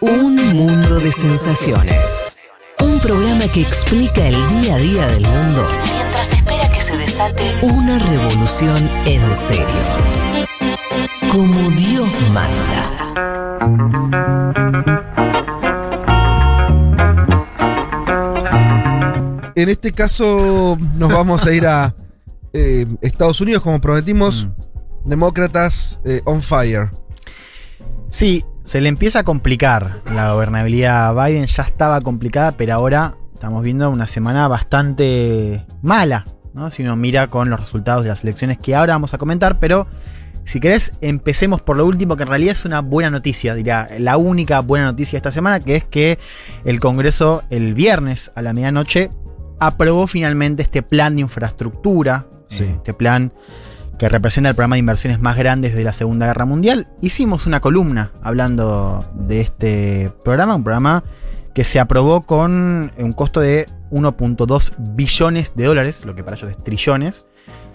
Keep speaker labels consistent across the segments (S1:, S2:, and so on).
S1: Un mundo de sensaciones. Un programa que explica el día a día del mundo mientras espera que se desate una revolución en serio. Como Dios manda.
S2: En este caso nos vamos a ir a eh, Estados Unidos, como prometimos.
S3: Mm.
S2: Demócratas eh, on fire.
S3: Sí, se le empieza a complicar la gobernabilidad a Biden. Ya estaba complicada, pero ahora estamos viendo una semana bastante mala, ¿no? Si uno mira con los resultados de las elecciones que ahora vamos a comentar, pero si querés, empecemos por lo último, que en realidad es una buena noticia, diría, la única buena noticia de esta semana, que es que el Congreso el viernes a la medianoche aprobó finalmente este plan de infraestructura,
S2: Sí.
S3: este plan que representa el programa de inversiones más grandes de la Segunda Guerra Mundial. Hicimos una columna hablando de este programa, un programa que se aprobó con un costo de 1.2 billones de dólares, lo que para ellos es trillones.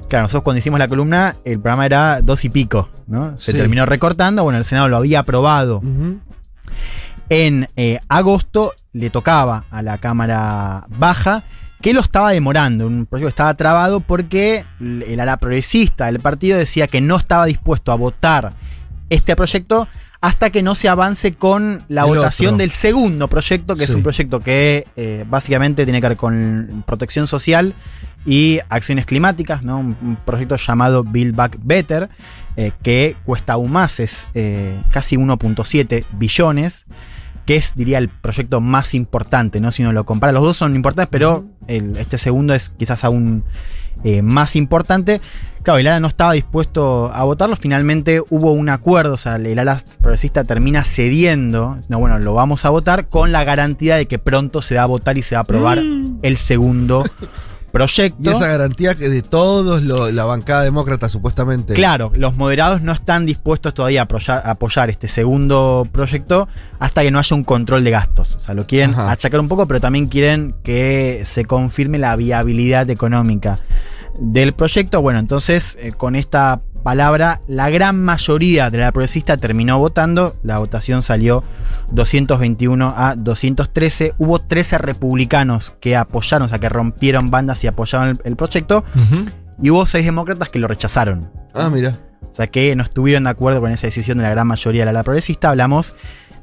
S3: Claro, nosotros cuando hicimos la columna, el programa era dos y pico, ¿no? Se
S2: Sí.
S3: terminó recortando, bueno, el Senado lo había aprobado en eh, agosto le tocaba a la Cámara Baja que lo estaba demorando, un proyecto que estaba trabado porque el ala progresista del partido decía que no estaba dispuesto a votar este proyecto hasta que no se avance con la
S2: El
S3: votación
S2: otro.
S3: del segundo proyecto, que
S2: Sí.
S3: es un proyecto que eh, básicamente tiene que ver con protección social y acciones climáticas, ¿no? un, un proyecto llamado Build Back Better, eh, que cuesta aún más, es eh, casi 1.7 billones que es, diría, el proyecto más importante, ¿no? Si uno lo compara. Los dos son importantes, pero el- este segundo es quizás aún eh, más importante. Claro, el ala no estaba dispuesto a votarlo. Finalmente hubo un acuerdo, o sea, el ala progresista termina cediendo. No, bueno, lo vamos a votar con la garantía de que pronto se va a votar y se va a aprobar el segundo proyecto.
S2: Y esa garantía que de todos lo- la bancada demócrata, supuestamente.
S3: Claro, los moderados no están dispuestos todavía a apoyar, a apoyar este segundo proyecto hasta que no haya un control de gastos. O sea, lo quieren
S2: Ajá.
S3: achacar un poco, pero también quieren que se confirme la viabilidad económica del proyecto. Bueno, entonces, eh, con esta palabra, la gran mayoría de la progresista terminó votando. La votación salió 221 a 213. Hubo 13 republicanos que apoyaron, o sea, que rompieron bandas y apoyaron el- el proyecto. Y hubo seis demócratas que lo rechazaron.
S2: Ah, mira.
S3: O sea que no estuvieron de acuerdo con esa decisión de la gran mayoría de la progresista. Hablamos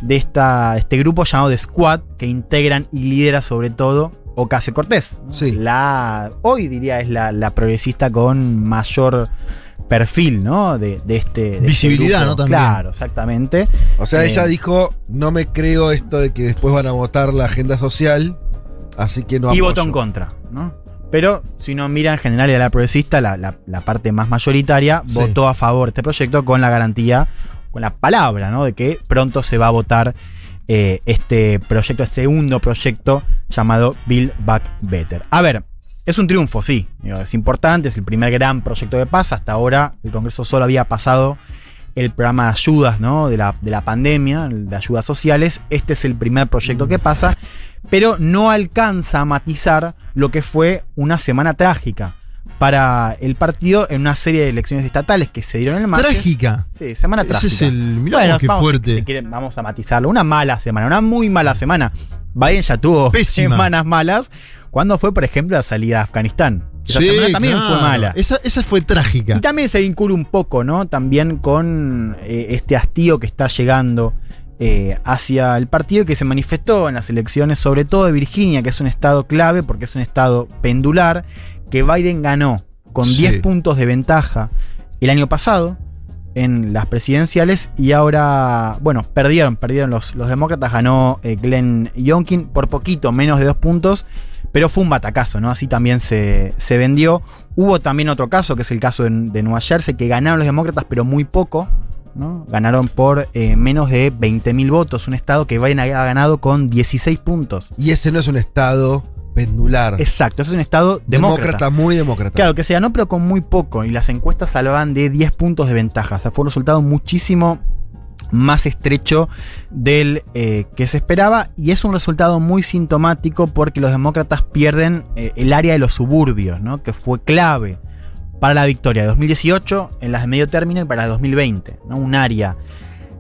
S3: de esta, este grupo llamado The Squad, que integran y lidera sobre todo Ocasio Cortés.
S2: Sí.
S3: La, hoy diría es la, la progresista con mayor perfil, ¿no? De, de este. de este
S4: Visibilidad. ¿no? También.
S3: Claro, exactamente.
S2: O sea,
S3: Eh,
S2: ella dijo, no me creo esto de que después van a votar la agenda social, así que no
S3: y
S2: apoyo".
S3: votó en contra, ¿no? Pero si uno mira en general a la progresista, la, la- la parte más mayoritaria,
S2: Sí.
S3: votó a favor de este proyecto con la garantía, con la palabra, ¿no? De que pronto se va a votar eh, este proyecto, este segundo proyecto llamado Build Back Better. A ver, es un triunfo, sí. Es importante, es el primer gran proyecto de paz. Hasta ahora el Congreso solo había pasado el programa de ayudas, ¿no? De la, de la pandemia, de ayudas sociales. Este es el primer proyecto que pasa, pero no alcanza a matizar lo que fue una semana trágica para el partido en una serie de elecciones estatales que se dieron el martes.
S4: Trágica.
S3: Sí, semana
S4: Ese
S3: trágica.
S4: es el. Mirá vos qué
S3: vamos,
S4: fuerte.
S3: si quieren, vamos a matizarlo. Una mala semana, una muy mala semana. Biden ya tuvo
S4: Pésima.
S3: semanas malas. Cuando fue, por ejemplo, la salida de Afganistán? Esa
S4: Sí,
S3: semana también
S4: claro.
S3: fue mala.
S4: Esa, esa fue trágica.
S3: Y también se vincula un poco, ¿no? También con eh, este hastío que está llegando eh, hacia el partido y que se manifestó en las elecciones, sobre todo de Virginia, que es un estado clave porque es un estado pendular, que Biden ganó con
S4: Sí.
S3: 10 puntos de ventaja el año pasado en las presidenciales y ahora, bueno, perdieron, perdieron los, los demócratas, ganó eh, Glenn Youngkin por poquito, menos de dos puntos, pero fue un batacazo, ¿no? Así también se, se vendió. Hubo también otro caso, que es el caso de, de Nueva Jersey, que ganaron los demócratas, pero muy poco, ¿no? Ganaron por eh, menos de 20.000 votos, un estado que Biden había ganado con 16 puntos.
S2: Y ese no es un estado pendular.
S3: Exacto, ese es un estado demócrata.
S2: demócrata, muy demócrata.
S3: Claro, que se ganó, pero con muy poco. Y las encuestas hablaban de 10 puntos de ventaja. O sea, fue un resultado muchísimo más estrecho del eh, que se esperaba. Y es un resultado muy sintomático porque los demócratas pierden eh, el área de los suburbios, ¿no? Que fue clave para la victoria de 2018, en las de medio término y para las de 2020. ¿no? Un área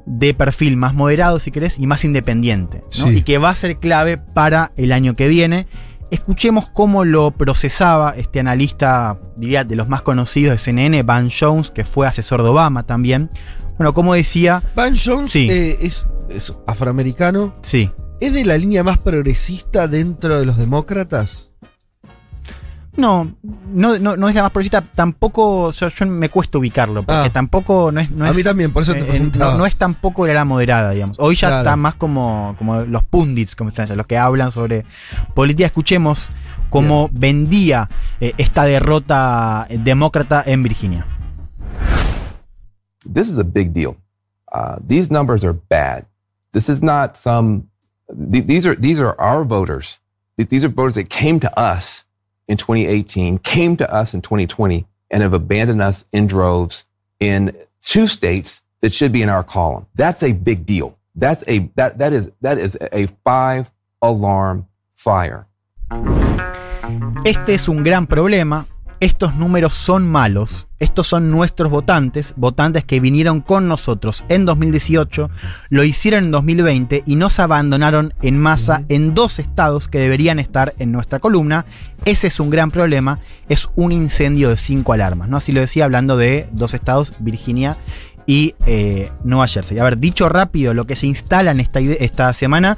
S3: de perfil más moderado, si querés, y más independiente, ¿no?
S4: Sí.
S3: y que va a ser clave para el año que viene. Escuchemos cómo lo procesaba este analista, diría, de los más conocidos de CNN, Van Jones, que fue asesor de Obama también. Bueno, como decía,
S2: Van Jones
S3: Sí.
S2: eh, es, es afroamericano.
S3: sí,
S2: ¿Es de la línea más progresista dentro de los demócratas?
S3: No, no, no, no es la más progresista, tampoco, o sea, yo me cuesta ubicarlo, porque
S2: Ah.
S3: tampoco no es, no
S2: A
S3: es-
S2: mí también, por eso te
S3: eh,
S2: preguntaba.
S3: no, no es tampoco la moderada, digamos. Hoy ya
S2: Claro.
S3: está más como, como los pundits, como están, los que hablan sobre política. Escuchemos cómo vendía eh, esta derrota demócrata en Virginia.
S5: This is a big deal. Uh, these numbers are bad. This is not some. th- these are these are our voters. These are voters that came to us in 2018, came to us in 2020, and have abandoned us in droves in two states that should be in our column. That's a big deal. That's a that that is that is a five alarm fire.
S3: Este es un gran problema. Estos números son malos. Estos son nuestros votantes, votantes que vinieron con nosotros en 2018, lo hicieron en 2020 y nos abandonaron en masa en dos estados que deberían estar en nuestra columna. Ese es un gran problema. Es un incendio de cinco alarmas. ¿no? Así lo decía hablando de dos estados, Virginia y eh, Nueva Jersey. A ver, dicho rápido, lo que se instala en esta, esta semana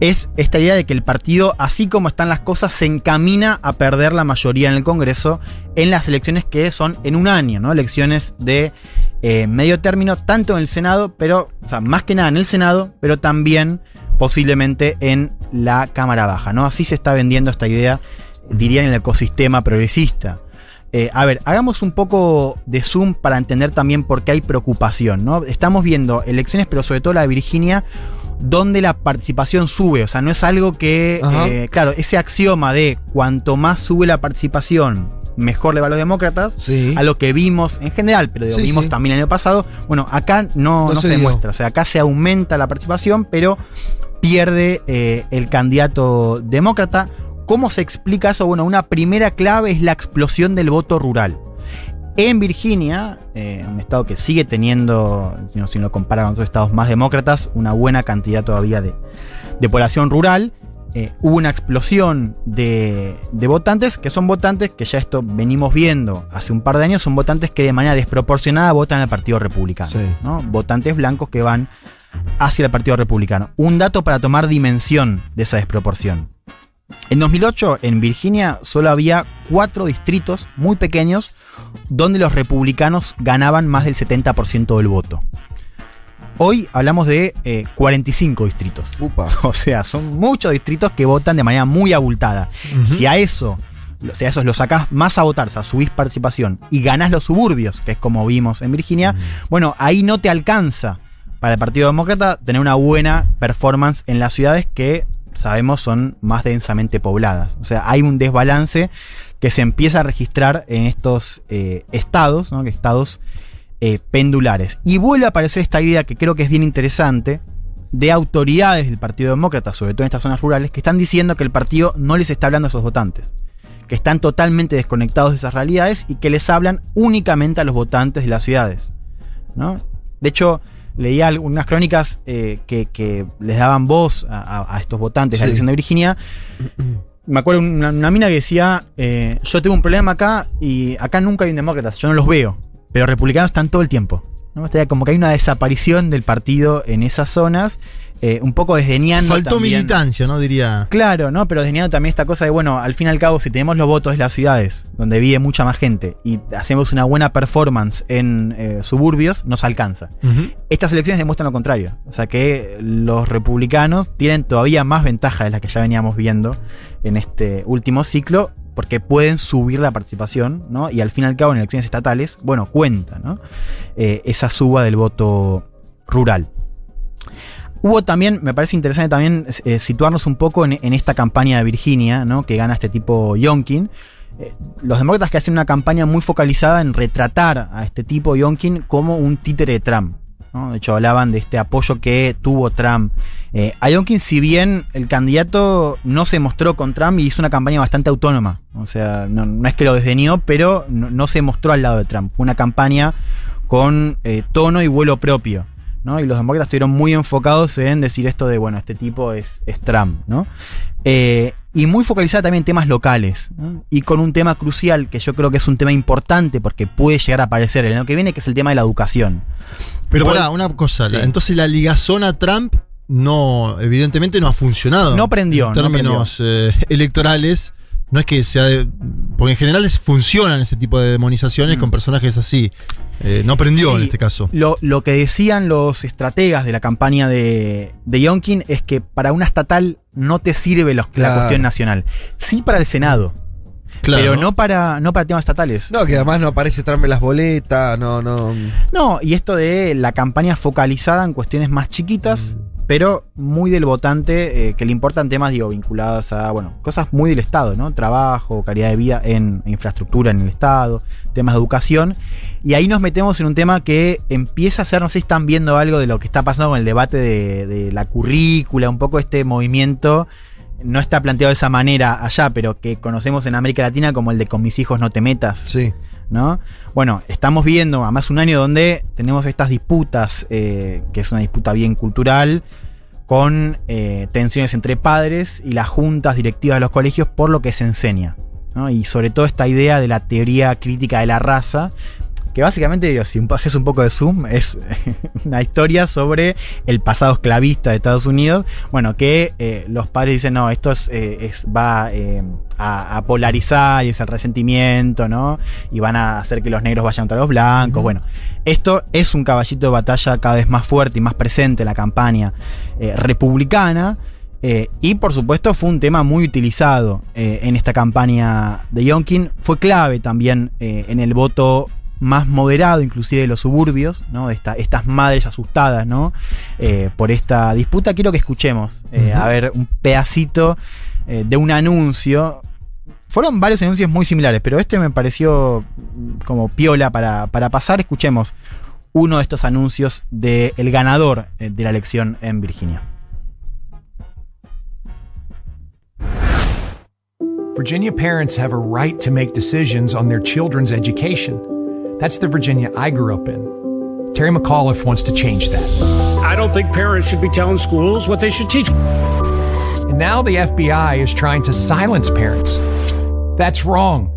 S3: es esta idea de que el partido, así como están las cosas, se encamina a perder la mayoría en el Congreso en las elecciones que son en un año, ¿no? Elecciones de eh, medio término, tanto en el Senado, pero, o sea, más que nada en el Senado, pero también posiblemente en la Cámara Baja, ¿no? Así se está vendiendo esta idea, diría, en el ecosistema progresista. Eh, a ver, hagamos un poco de zoom para entender también por qué hay preocupación, ¿no? Estamos viendo elecciones, pero sobre todo la de Virginia, donde la participación sube. O sea, no es algo que. Eh, claro, ese axioma de cuanto más sube la participación, mejor le va a los demócratas.
S2: Sí.
S3: A lo que vimos en general, pero
S2: Sí,
S3: vimos
S2: sí.
S3: también el año pasado. Bueno, acá no,
S2: No
S3: no
S2: se
S3: demuestra. O sea, acá se aumenta la participación, pero pierde eh, el candidato demócrata. ¿Cómo se explica eso? Bueno, una primera clave es la explosión del voto rural. En Virginia, eh, un estado que sigue teniendo, si no- si lo compara con otros estados más demócratas, una buena cantidad todavía de, de población rural, eh, hubo una explosión de, de votantes, que son votantes que ya esto venimos viendo hace un par de años, son votantes que de manera desproporcionada votan al Partido Republicano.
S2: Sí.
S3: ¿no? Votantes blancos que van hacia el Partido Republicano. Un dato para tomar dimensión de esa desproporción. En 2008, en Virginia, solo había cuatro distritos muy pequeños donde los republicanos ganaban más del 70% del voto. Hoy hablamos de eh, 45 distritos.
S2: Upa.
S3: O sea, son muchos distritos que votan de manera muy abultada. Si a eso, si a esos lo sacás más a votar, o sea, subís participación y ganás los suburbios, que es como vimos en Virginia, bueno, ahí no te alcanza para el Partido Demócrata tener una buena performance en las ciudades que sabemos son más densamente pobladas. O sea, hay un desbalance que se empieza a registrar en estos eh, estados, ¿no? estados eh, pendulares. Y vuelve a aparecer esta idea que creo que es bien interesante de autoridades del Partido Demócrata, sobre todo en estas zonas rurales, que están diciendo que el partido no les está hablando a esos votantes, que están totalmente desconectados de esas realidades y que les hablan únicamente a los votantes de las ciudades. ¿no? De hecho, leía algunas crónicas eh, que, que les daban voz a, estos votantes de la elección de Virginia. Me acuerdo una, una mina que decía, eh, yo tengo un problema acá y acá nunca hay un demócrata, yo no los veo, pero republicanos están todo el tiempo. Como que hay una desaparición del partido en esas zonas, eh, un poco desdeñando
S4: Faltó
S3: también-
S4: militancia, ¿no? Diría.
S3: Claro, ¿no? Pero desdeñando también esta cosa de, bueno, al fin y al cabo, si tenemos los votos de las ciudades, donde vive mucha más gente, y hacemos una buena performance en eh, suburbios, nos alcanza. Estas elecciones demuestran lo contrario. O sea que los republicanos tienen todavía más ventaja de la que ya veníamos viendo en este último ciclo, porque pueden subir la participación, ¿no? Y al fin y al cabo, en elecciones estatales, bueno, cuenta, ¿no? Eh, esa suba del voto rural. Hubo también, me parece interesante también eh, situarnos un poco en, esta campaña de Virginia, ¿no? Que gana este tipo Yonkin. Eh, los demócratas que hacen una campaña muy focalizada en retratar a este tipo Yonkin como un títere de Trump. ¿no? De hecho, hablaban de este apoyo que tuvo Trump. Eh, a Yonkin, si bien el candidato no se mostró con Trump y hizo una campaña bastante autónoma. O sea, no, es que lo desdeñó, pero no, se mostró al lado de Trump. Fue una campaña con tono y vuelo propio. ¿No? Y los demócratas estuvieron muy enfocados en decir esto de, bueno, este tipo es, es Trump, ¿no? Eh, y muy focalizada también en temas locales. ¿no? Y con un tema crucial, que yo creo que es un tema importante porque puede llegar a aparecer el año que viene, que es el tema de la educación.
S4: Pero
S3: Igual-
S4: pará, una cosa.
S3: Sí.
S4: la- Entonces la ligazón a Trump no, evidentemente no ha funcionado.
S3: No prendió,
S4: En
S3: no
S4: términos eh, electorales, no es que sea de- Porque en general es- funcionan ese tipo de demonizaciones
S3: Mm.
S4: con personajes así. Eh, no prendió
S3: Sí,
S4: en este caso.
S3: Lo, lo que decían los estrategas de la campaña de, de Yonkin es que para una estatal no te sirve los- la cuestión nacional. Sí para el Senado,
S4: Claro.
S3: pero no para, no para temas estatales.
S2: No, que además no aparece en las boletas, no, no.
S3: No, y esto de la campaña focalizada en cuestiones más chiquitas, pero muy del votante, eh, que le importan temas, digo, vinculados a, bueno, cosas muy del Estado, ¿no? Trabajo, calidad de vida en infraestructura en el Estado, temas de educación. Y ahí nos metemos en un tema que empieza a ser, no sé si están viendo algo de lo que está pasando con el debate de, de la currícula, un poco este movimiento. No está planteado de esa manera allá, pero que conocemos en América Latina como el de con mis hijos no te metas.
S2: Sí.
S3: ¿No? Bueno, estamos viendo a más un año donde tenemos estas disputas, eh, que es una disputa bien cultural, con eh, tensiones entre padres y las juntas directivas de los colegios por lo que se enseña. Y sobre todo esta idea de la teoría crítica de la raza, que básicamente, digo, si haces un poco de zoom, es una historia sobre el pasado esclavista de Estados Unidos. Bueno, que eh, los padres dicen, no, esto es, eh, es- va eh, a, a polarizar y es el resentimiento, ¿no? Y van a hacer que los negros vayan contra los blancos. Bueno, esto es un caballito de batalla cada vez más fuerte y más presente en la campaña republicana. eh, y por supuesto fue un tema muy utilizado eh, en esta campaña de Yonkin. Fue clave también eh, en el voto más moderado, inclusive de los suburbios, ¿no? Esta- estas madres asustadas, ¿no? Eh, por esta disputa. Quiero que escuchemos, eh, a ver, un pedacito eh, de un anuncio. Fueron varios anuncios muy similares, pero este me pareció mm, como piola para, para pasar. Escuchemos uno de estos anuncios del ganador de la elección en Virginia.
S6: Virginia parents have a right to make decisions on their children's education. That's the Virginia I grew up in. Terry McAuliffe wants to change that.
S7: I don't think parents should be telling schools what they should teach.
S6: And now the FBI is trying to silence parents. That's wrong.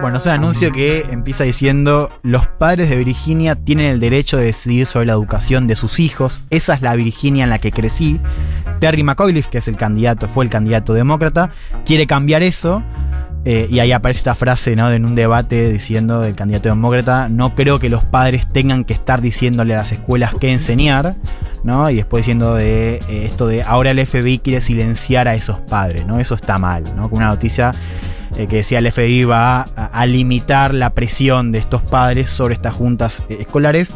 S3: Bueno, es un anuncio que empieza diciendo, los padres de Virginia tienen el derecho de decidir sobre la educación de sus hijos, esa es la Virginia en la que crecí. Terry McAuliffe, que es el candidato, fue el candidato demócrata, quiere cambiar eso. Eh, y ahí aparece esta frase ¿no? en un debate diciendo del candidato demócrata, no creo que los padres tengan que estar diciéndole a las escuelas qué enseñar, ¿no? Y después diciendo de eh, esto de ahora el FBI quiere silenciar a esos padres, ¿no? Eso está mal, ¿no? Con una noticia eh, que decía el FBI va a, limitar la presión de estos padres sobre estas juntas escolares.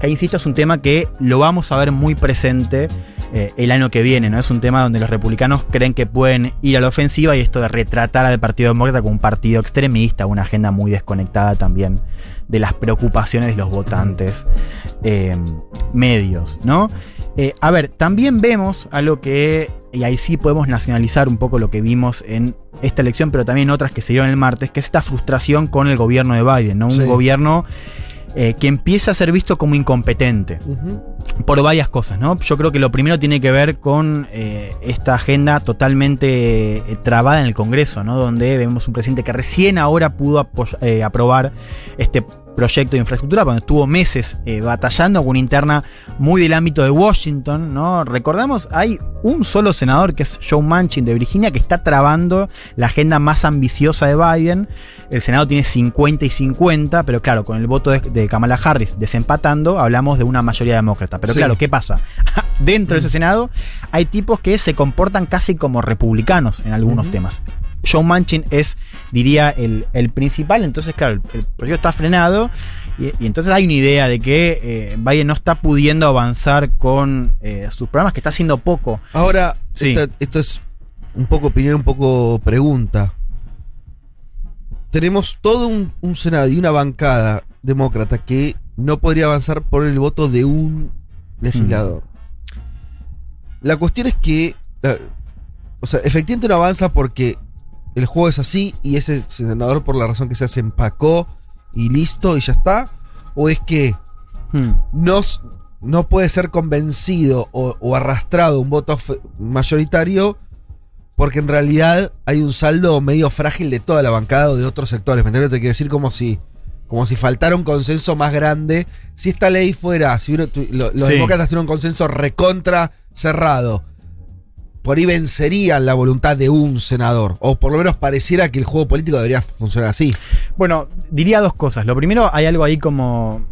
S3: Que insisto, es un tema que lo vamos a ver muy presente eh, el año que viene, ¿no? Es un tema donde los republicanos creen que pueden ir a la ofensiva y esto de retratar al Partido Demócrata como un partido extremista, una agenda muy desconectada también de las preocupaciones de los votantes eh, medios, ¿no? Eh, a ver, también vemos algo que, y ahí sí podemos nacionalizar un poco lo que vimos en esta elección, pero también otras que se dieron el martes, que es esta frustración con el gobierno de Biden, ¿no? Un
S2: Sí.
S3: gobierno eh, que empieza a ser visto como incompetente por varias cosas, ¿no? Yo creo que lo primero tiene que ver con eh, esta agenda totalmente eh, trabada en el Congreso, ¿no? Donde vemos un presidente que recién ahora pudo aprobar este proyecto de infraestructura, cuando estuvo meses eh, batallando con una interna muy del ámbito de Washington, ¿no? Recordamos, hay un solo senador que es Joe Manchin de Virginia que está trabando la agenda más ambiciosa de Biden. El Senado tiene 50 y 50, pero claro, con el voto de, de Kamala Harris desempatando, hablamos de una mayoría demócrata. Pero
S2: Sí.
S3: claro, ¿qué pasa? Dentro de ese Senado hay tipos que se comportan casi como republicanos en algunos temas. Joe Manchin es, diría, el, el principal, entonces claro, el, el proyecto está frenado y, y entonces hay una idea de que eh, Biden no está pudiendo avanzar con eh, sus programas, que está haciendo poco.
S2: Ahora,
S3: Sí.
S2: esta- esto es un poco opinión, un poco pregunta. Tenemos todo un, un Senado y una bancada demócrata que no podría avanzar por el voto de un legislador. La cuestión es que, la- o sea, efectivamente no avanza porque el juego es así y ese senador por la razón que sea se empacó y listo y ya está. O es que
S3: Hmm.
S2: no, no puede ser convencido o, o arrastrado un voto mayoritario porque en realidad hay un saldo medio frágil de toda la bancada o de otros sectores. ¿Me entiendes? Te quiero decir como si, como si faltara un consenso más grande. Si esta ley fuera, si uno tu- lo- los
S3: Sí.
S2: demócratas tuvieran un consenso recontra cerrado, por ahí vencerían la voluntad de un senador. O por lo menos pareciera que el juego político debería funcionar así.
S3: Bueno, diría dos cosas. Lo primero, hay algo ahí como.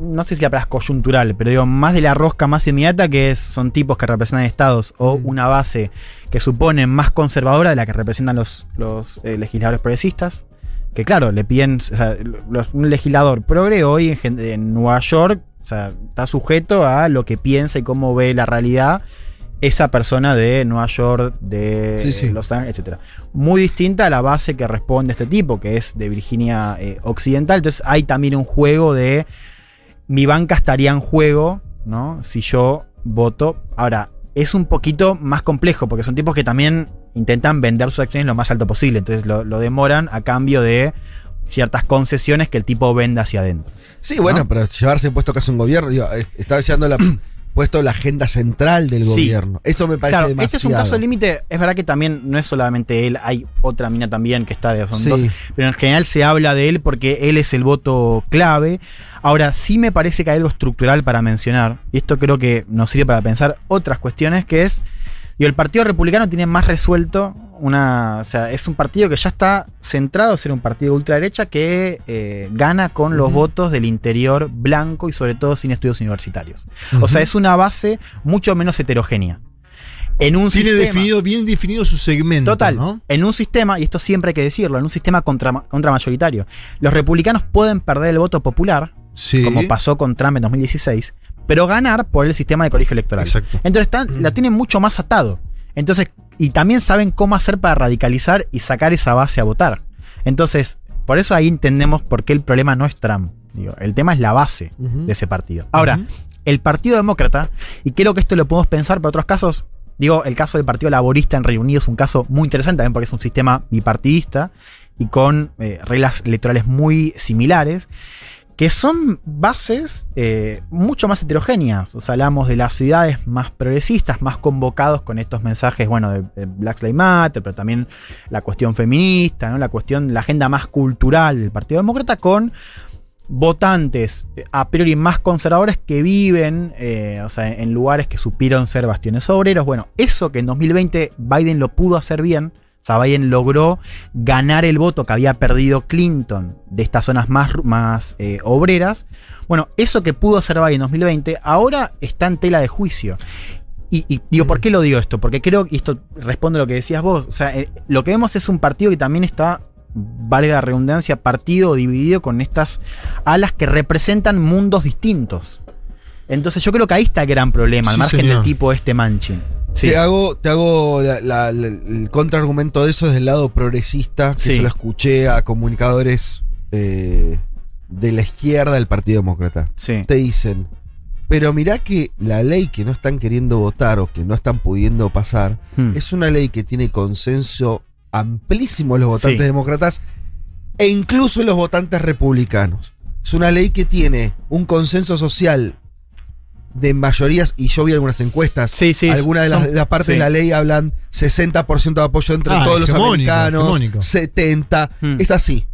S3: No sé si la palabra es coyuntural, pero digo, más de la rosca más inmediata, que es, son tipos que representan estados o una base que suponen más conservadora de la que representan los, los eh, legisladores progresistas. Que claro, le piden. o sea, los- un legislador progre hoy en, en Nueva York o sea, está sujeto a lo que piensa y cómo ve la realidad esa persona de Nueva York, de
S2: Sí, sí.
S3: Los Ángeles, etc. Muy distinta a la base que responde este tipo, que es de Virginia eh, Occidental. Entonces hay también un juego de mi banca estaría en juego, ¿no? Si yo voto. Ahora, es un poquito más complejo, porque son tipos que también intentan vender sus acciones lo más alto posible. Entonces lo, lo demoran a cambio de ciertas concesiones que el tipo venda hacia adentro.
S2: Sí, bueno,
S3: ¿No?
S2: pero llevarse puesto casi un gobierno, digo, es- está llevando la, puesto la agenda central del
S3: Sí.
S2: gobierno. Eso me parece
S3: Claro,
S2: demasiado.
S3: este es un caso límite. Es verdad que también no es solamente él, hay otra mina también que está de son
S2: Sí.
S3: dos, pero en general se habla de él porque él es el voto clave. Ahora, sí me parece que hay algo estructural para mencionar, y esto creo que nos sirve para pensar otras cuestiones, que es, digo, el Partido Republicano tiene más resuelto una, o sea, es un partido que ya está centrado a ser un partido de ultraderecha que eh, gana con los votos del interior blanco y sobre todo sin estudios universitarios. O sea, es una base mucho menos heterogénea. En un
S4: Tiene
S3: sistema-
S4: definido, bien definido su segmento.
S3: Total,
S4: ¿no?
S3: en un sistema, y esto siempre hay que decirlo, en un sistema contra, contramayoritario, los republicanos pueden perder el voto popular,
S4: Sí.
S3: como pasó con Trump en 2016, pero ganar por el sistema de colegio electoral.
S4: Exacto.
S3: Entonces están, la tienen mucho más atado. Entonces, y también saben cómo hacer para radicalizar y sacar esa base a votar. Entonces, por eso ahí entendemos por qué el problema no es Trump. Digo, el tema es la base de ese partido. Ahora, el Partido Demócrata, y creo que esto lo podemos pensar para otros casos, digo, el caso del Partido Laborista en Reino Unido es un caso muy interesante también porque es un sistema bipartidista y con eh, reglas electorales muy similares, que son bases eh, mucho más heterogéneas. O sea, hablamos de las ciudades más progresistas, más convocados con estos mensajes, bueno, de, Black Lives Matter, pero también la cuestión feminista, ¿no? la cuestión, la agenda más cultural del Partido Demócrata con votantes eh, a priori más conservadores que viven eh, o sea, en lugares que supieron ser bastiones obreros. Bueno, eso que en 2020 Biden lo pudo hacer bien. O sea, Biden logró ganar el voto que había perdido Clinton de estas zonas más, más eh, obreras. Bueno, eso que pudo hacer Biden en 2020 ahora está en tela de juicio. Y, y digo, ¿por qué lo digo esto? Porque creo, y esto responde a lo que decías vos, o sea, eh, lo que vemos es un partido que también está, vale la redundancia, partido dividido con estas alas que representan mundos distintos. Entonces yo creo que ahí está el gran problema, al
S4: Sí,
S3: margen
S4: señor.
S3: del tipo este Manchin. Sí.
S2: Te hago, te hago la- la- la- el contraargumento de eso desde el lado progresista, que
S3: Sí.
S2: se lo escuché a comunicadores eh, de la izquierda del Partido Demócrata.
S3: Sí.
S2: Te dicen, pero mirá que la ley que no están queriendo votar o que no están pudiendo pasar
S3: Hmm.
S2: es una ley que tiene consenso amplísimo en los votantes demócratas e incluso en los votantes republicanos. Es una ley que tiene un consenso social de mayorías, y yo vi algunas encuestas,
S3: Sí, sí,
S2: algunas de las,
S3: son-
S2: de las partes
S3: sí.
S2: de la ley hablan 60% de apoyo entre
S4: Ah,
S2: todos los americanos,
S4: hegemónico.
S2: 70,
S3: Hmm.
S2: es así.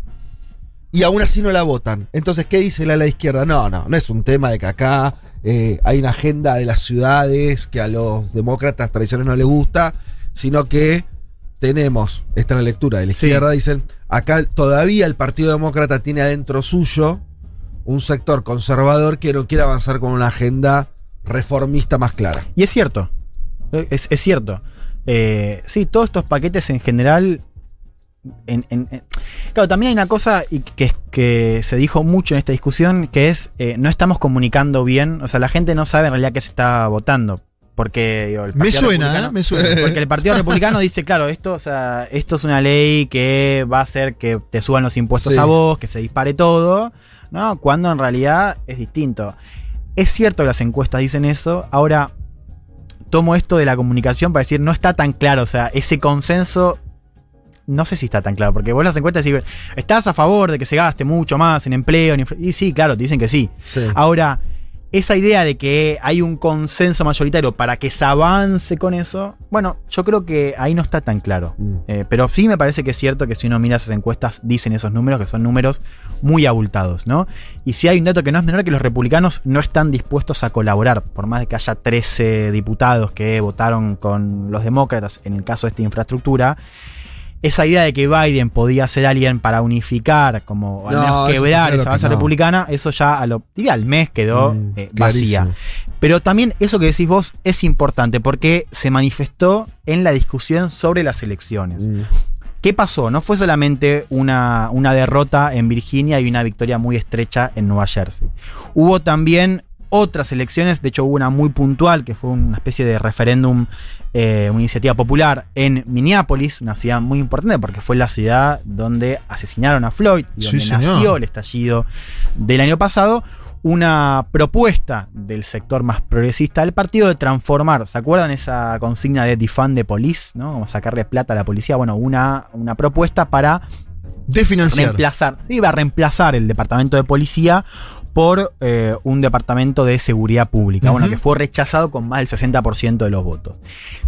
S2: Y aún así no la votan. Entonces, ¿qué dice la, la izquierda? No, no, no es un tema de que acá eh, hay una agenda de las ciudades que a los demócratas tradicionales no les gusta, sino que tenemos, esta es la lectura de la
S3: Sí.
S2: izquierda, dicen, acá todavía el Partido Demócrata tiene adentro suyo un sector conservador que no quiere avanzar con una agenda reformista más clara.
S3: Y es cierto. Es, es cierto. Eh, sí, todos estos paquetes en general. en- en- en- Claro, también hay una cosa y que, que se dijo mucho en esta discusión, que es eh, no estamos comunicando bien, o sea, la gente no sabe en realidad qué se está votando. Porque digo, el
S4: Me
S3: Partido
S4: suena,
S3: Republicano-
S4: ¿eh? Me suena.
S3: Porque el Partido Republicano dice, claro, esto, o sea, esto es una ley que va a hacer que te suban los impuestos
S2: Sí.
S3: a vos, que se dispare todo, ¿no? Cuando en realidad es distinto. Es cierto que las encuestas dicen eso. Ahora, tomo esto de la comunicación para decir, no está tan claro. O sea, ese consenso. No sé si está tan claro, porque vos las encuestas decís, ¿estás a favor de que se gaste mucho más en empleo? en infra-?" Y sí, claro, te dicen que sí.
S2: Sí.
S3: Ahora, esa idea de que hay un consenso mayoritario para que se avance con eso, bueno, yo creo que ahí no está tan claro.
S2: Mm.
S3: Eh, pero sí me parece que es cierto que si uno mira esas encuestas, dicen esos números, que son números muy abultados, ¿no? Y si hay un dato que no es menor, que los republicanos no están dispuestos a colaborar, por más de que haya 13 diputados que votaron con los demócratas en el caso de esta infraestructura. Esa idea de que Biden podía ser alguien para unificar, como al
S2: No,
S3: menos quebrar
S2: claro
S3: esa
S2: que
S3: base
S2: no.
S3: republicana, eso ya a lo, diría al mes quedó
S2: Mm,
S3: eh, vacía. Pero también eso que decís vos es importante porque se manifestó en la discusión sobre las elecciones.
S2: Mm.
S3: ¿Qué pasó? No fue solamente una, una derrota en Virginia y una victoria muy estrecha en Nueva Jersey. Hubo también otras elecciones, de hecho hubo una muy puntual, que fue una especie de referéndum, eh, una iniciativa popular en Minneapolis, una ciudad muy importante porque fue la ciudad donde asesinaron a Floyd y donde nació el estallido del año pasado. Una propuesta del sector más progresista del partido de transformar, ¿se acuerdan esa consigna de defund the police? ¿no? Como sacarle plata a la policía. Bueno, una, una propuesta para
S4: De financiar.
S3: reemplazar, iba a reemplazar el departamento de policía por eh, un departamento de seguridad pública, bueno, que fue rechazado con más del 60% de los votos.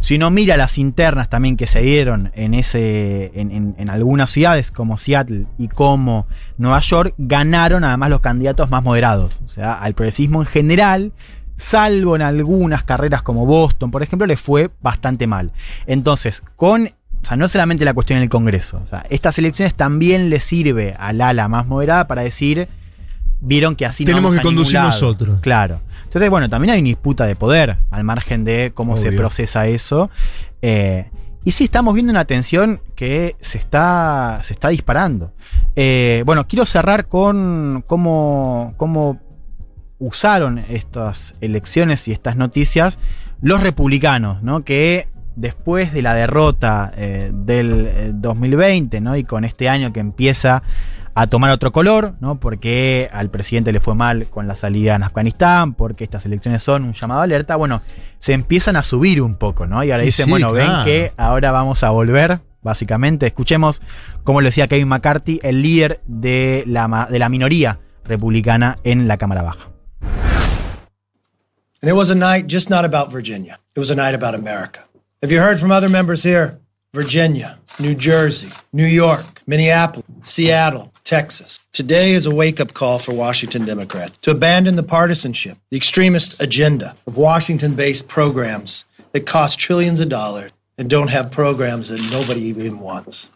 S3: Si uno mira las internas también que se dieron en, ese, en, en- en algunas ciudades como Seattle y como Nueva York, ganaron además los candidatos más moderados. O sea, al progresismo en general, salvo en algunas carreras como Boston, por ejemplo, le fue bastante mal. Entonces, con o sea, no solamente la cuestión del Congreso. O sea, estas elecciones también le sirve al ala más moderada para decir, vieron que así
S4: Tenemos que conducir
S3: lado".
S4: nosotros.
S3: Claro. Entonces, bueno, también hay una disputa de poder al margen de cómo se procesa eso. Eh, y sí, estamos viendo una tensión que se está, se está disparando. Eh, bueno, quiero cerrar con cómo, cómo usaron estas elecciones y estas noticias los republicanos, ¿no? Que después de la derrota eh, del eh, 2020, ¿no? Y con este año que empieza a tomar otro color, ¿no? Porque al presidente le fue mal con la salida en Afganistán, porque estas elecciones son un llamado a alerta, bueno, se empiezan a subir un poco, ¿no? Y ahora dicen,
S4: sí,
S3: bueno, ven que ahora vamos a volver, básicamente. Escuchemos, como lo decía Kevin McCarthy, el líder de la, ma- de la minoría republicana en la Cámara Baja.
S8: And it was a night just not about Virginia. It was a night about America. Have you heard from other members here? Virginia, New Jersey, New York, Minneapolis, Seattle, Texas. Today is a wake up call for Washington Democrats to abandon the partisanship, the extremist agenda of Washington based programs that cost trillions of dollars and don't have programs that nobody even wants.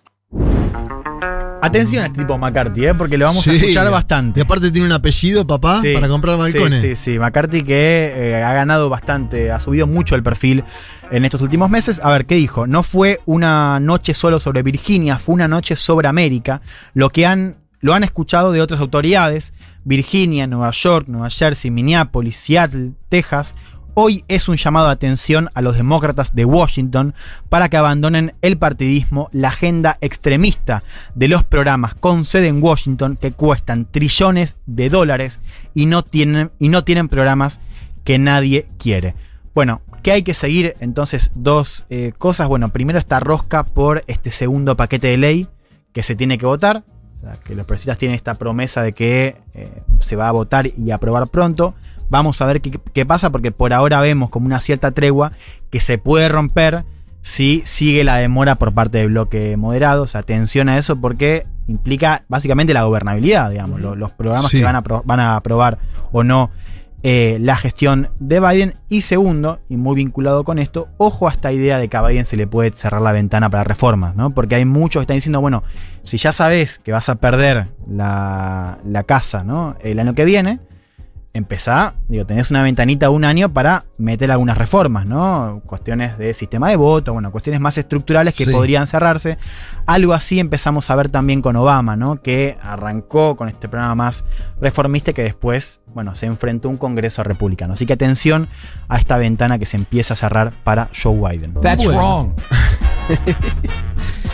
S3: Atención al tipo McCarthy, ¿eh? porque lo vamos a
S4: Sí.
S3: escuchar
S4: Y
S3: bastante.
S4: aparte tiene un apellido, papá,
S3: Sí,
S4: para comprar balcones.
S3: Sí, sí, sí. McCarthy que eh, ha ganado bastante, ha subido mucho el perfil en estos últimos meses. A ver, ¿qué dijo? No fue una noche solo sobre Virginia, fue una noche sobre América. Lo que han, lo han escuchado de otras autoridades. Virginia, Nueva York, Nueva Jersey, Minneapolis, Seattle, Texas. Hoy es un llamado de atención a los demócratas de Washington para que abandonen el partidismo, la agenda extremista de los programas con sede en Washington que cuestan trillones de dólares y no tienen, y no tienen programas que nadie quiere. Bueno, ¿qué hay que seguir? Entonces, dos eh, cosas. Bueno, primero esta rosca por este segundo paquete de ley que se tiene que votar. Sea, que los progresistas tienen esta promesa de que eh, se va a votar y aprobar pronto. Vamos a ver qué, qué pasa, porque por ahora vemos como una cierta tregua que se puede romper si sigue la demora por parte del bloque moderado. O sea, atención a eso porque implica básicamente la gobernabilidad, digamos, lo- los, programas
S4: Sí.
S3: que van a, van a aprobar o no eh, la gestión de Biden. Y segundo, y muy vinculado con esto, ojo a esta idea de que a Biden se le puede cerrar la ventana para reformas, ¿no? Porque hay muchos que están diciendo, bueno, si ya sabes que vas a perder la, la casa, ¿no? El año que viene, empezá, digo, tenés una ventanita de un año para meter algunas reformas, ¿no? Cuestiones de sistema de voto, bueno, cuestiones más estructurales que
S4: Sí.
S3: podrían cerrarse. Algo así empezamos a ver también con Obama, ¿no? Que arrancó con este programa más reformista y que después, bueno, se enfrentó a un Congreso republicano. Así que atención a esta ventana que se empieza a cerrar para Joe Biden.
S6: That's
S4: Bueno.
S6: wrong.